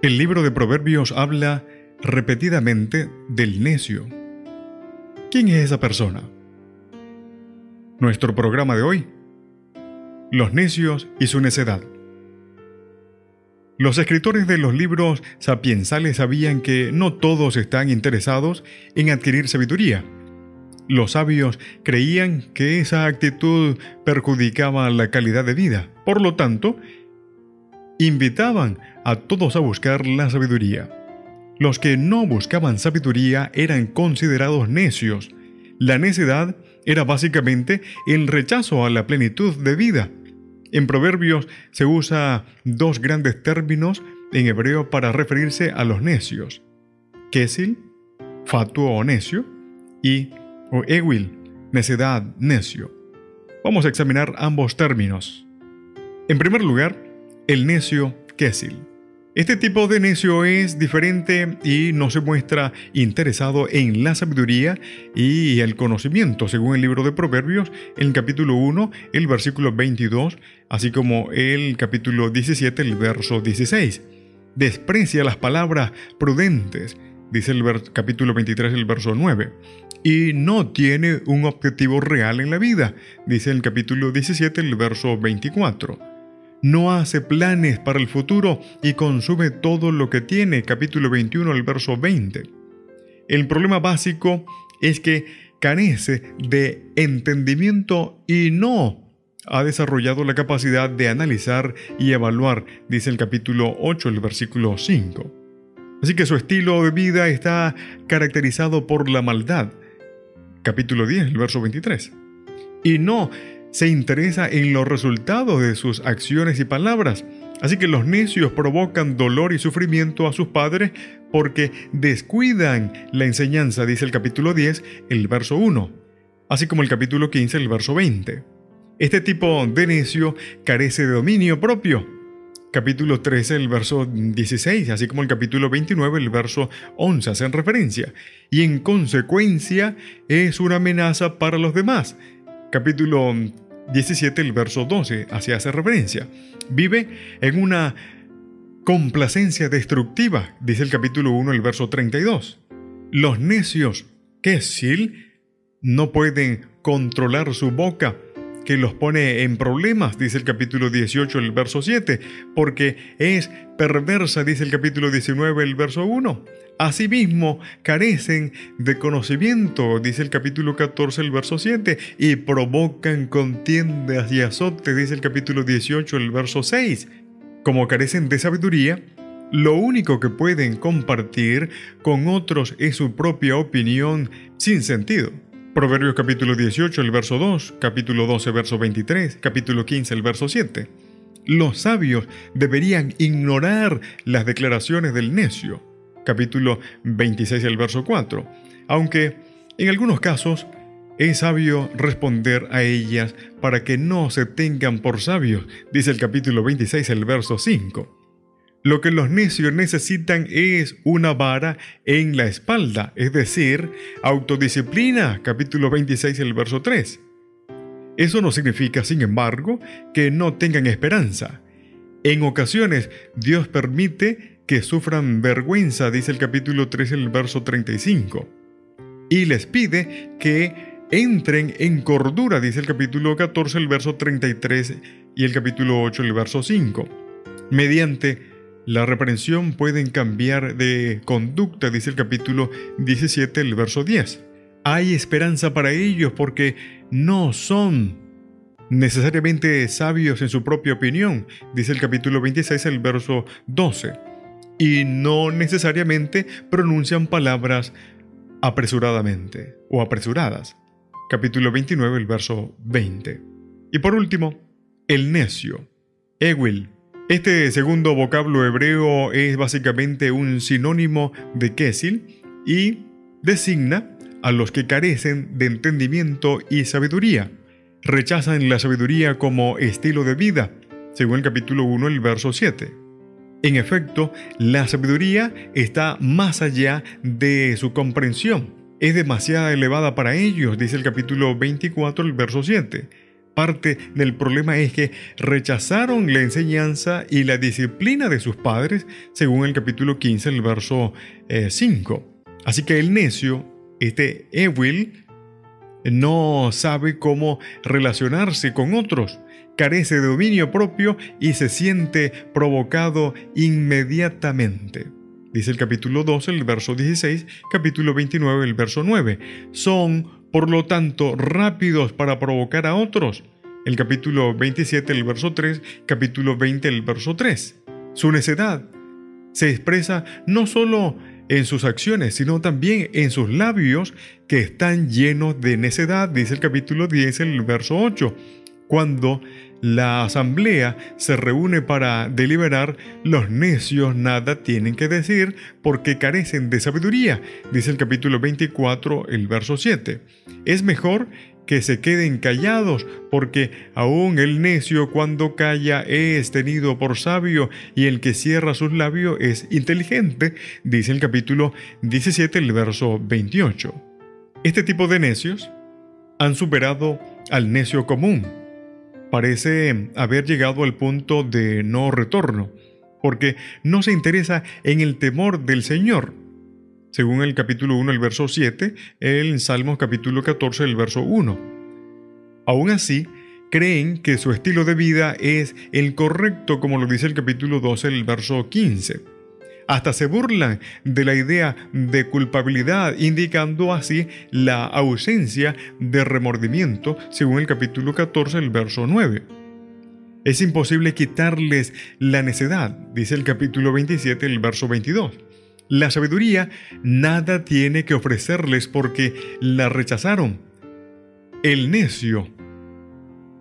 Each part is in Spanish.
El libro de Proverbios habla repetidamente del necio. ¿Quién es esa persona? Nuestro programa de hoy. Los necios y su necedad. Los escritores de los libros sapiensales sabían que no todos están interesados en adquirir sabiduría. Los sabios creían que esa actitud perjudicaba la calidad de vida. Por lo tanto, invitaban a todos a buscar la sabiduría. Los que no buscaban sabiduría eran considerados necios. La necedad era básicamente el rechazo a la plenitud de vida. En Proverbios se usa dos grandes términos en hebreo para referirse a los necios. Kesil, fatuo o necio, y o ewil, necedad, necio. Vamos a examinar ambos términos. En primer lugar, el necio Kessil. Este tipo de necio es diferente y no se muestra interesado en la sabiduría y el conocimiento, según el libro de Proverbios, el capítulo 1, el versículo 22, así como el capítulo 17, el verso 16. Desprecia las palabras prudentes, dice el capítulo 23, el verso 9 y no tiene un objetivo real en la vida, dice el capítulo 17, el verso 24 no hace planes para el futuro y consume todo lo que tiene, capítulo 21, el verso 20. El problema básico es que carece de entendimiento y no ha desarrollado la capacidad de analizar y evaluar, dice el capítulo 8, el versículo 5. Así que su estilo de vida está caracterizado por la maldad, capítulo 10, el verso 23. Y no se interesa en los resultados de sus acciones y palabras. Así que los necios provocan dolor y sufrimiento a sus padres porque descuidan la enseñanza, dice el capítulo 10, el verso 1, así como el capítulo 15, el verso 20. Este tipo de necio carece de dominio propio. Capítulo 13, el verso 16, así como el capítulo 29, el verso 11 hacen referencia, y en consecuencia es una amenaza para los demás capítulo 17, el verso 12, hacia hace referencia. Vive en una complacencia destructiva, dice el capítulo 1, el verso 32. Los necios, Kesil, no pueden controlar su boca, que los pone en problemas, dice el capítulo 18, el verso 7, porque es perversa, dice el capítulo 19, el verso 1. Asimismo, carecen de conocimiento, dice el capítulo 14, el verso 7, y provocan contiendas y azotes, dice el capítulo 18, el verso 6. Como carecen de sabiduría, lo único que pueden compartir con otros es su propia opinión sin sentido. Proverbios capítulo 18, el verso 2, capítulo 12, verso 23, capítulo 15, el verso 7. Los sabios deberían ignorar las declaraciones del necio capítulo 26, el verso 4, aunque en algunos casos es sabio responder a ellas para que no se tengan por sabios, dice el capítulo 26, el verso 5. Lo que los necios necesitan es una vara en la espalda, es decir, autodisciplina, capítulo 26, el verso 3. Eso no significa, sin embargo, que no tengan esperanza. En ocasiones, Dios permite que sufran vergüenza, dice el capítulo 3, el verso 35. Y les pide que entren en cordura, dice el capítulo 14, el verso 33 y el capítulo 8, el verso 5. Mediante la reprensión pueden cambiar de conducta, dice el capítulo 17, el verso 10. Hay esperanza para ellos porque no son necesariamente sabios en su propia opinión, dice el capítulo 26, el verso 12 y no necesariamente pronuncian palabras apresuradamente o apresuradas. Capítulo 29, el verso 20. Y por último, el necio, Ewil, Este segundo vocablo hebreo es básicamente un sinónimo de Kesil y designa a los que carecen de entendimiento y sabiduría. Rechazan la sabiduría como estilo de vida, según el capítulo 1, el verso 7. En efecto, la sabiduría está más allá de su comprensión. Es demasiado elevada para ellos, dice el capítulo 24, el verso 7. Parte del problema es que rechazaron la enseñanza y la disciplina de sus padres, según el capítulo 15, el verso 5. Eh, Así que el necio, este Ewil, no sabe cómo relacionarse con otros carece de dominio propio y se siente provocado inmediatamente. Dice el capítulo 12, el verso 16, capítulo 29, el verso 9. Son, por lo tanto, rápidos para provocar a otros. El capítulo 27, el verso 3, capítulo 20, el verso 3. Su necedad se expresa no solo en sus acciones, sino también en sus labios que están llenos de necedad, dice el capítulo 10, el verso 8. Cuando la asamblea se reúne para deliberar, los necios nada tienen que decir porque carecen de sabiduría, dice el capítulo 24, el verso 7. Es mejor que se queden callados, porque aún el necio cuando calla es tenido por sabio y el que cierra sus labios es inteligente, dice el capítulo 17, el verso 28. Este tipo de necios han superado al necio común parece haber llegado al punto de no retorno, porque no se interesa en el temor del Señor. Según el capítulo 1, el verso 7, el Salmos capítulo 14, el verso 1. Aún así, creen que su estilo de vida es el correcto, como lo dice el capítulo 12, el verso 15 hasta se burlan de la idea de culpabilidad, indicando así la ausencia de remordimiento, según el capítulo 14, el verso 9. Es imposible quitarles la necedad, dice el capítulo 27, el verso 22. La sabiduría nada tiene que ofrecerles porque la rechazaron. El necio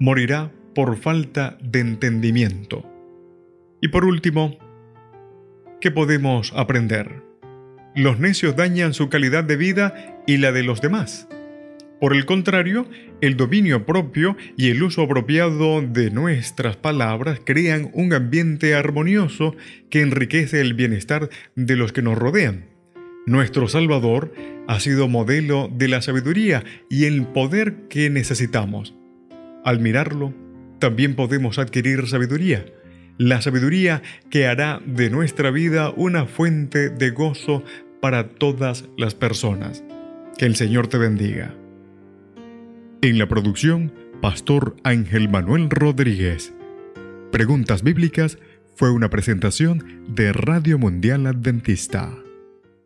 morirá por falta de entendimiento. Y por último, ¿Qué podemos aprender? Los necios dañan su calidad de vida y la de los demás. Por el contrario, el dominio propio y el uso apropiado de nuestras palabras crean un ambiente armonioso que enriquece el bienestar de los que nos rodean. Nuestro Salvador ha sido modelo de la sabiduría y el poder que necesitamos. Al mirarlo, también podemos adquirir sabiduría la sabiduría que hará de nuestra vida una fuente de gozo para todas las personas. Que el Señor te bendiga. En la producción, Pastor Ángel Manuel Rodríguez. Preguntas Bíblicas fue una presentación de Radio Mundial Adventista.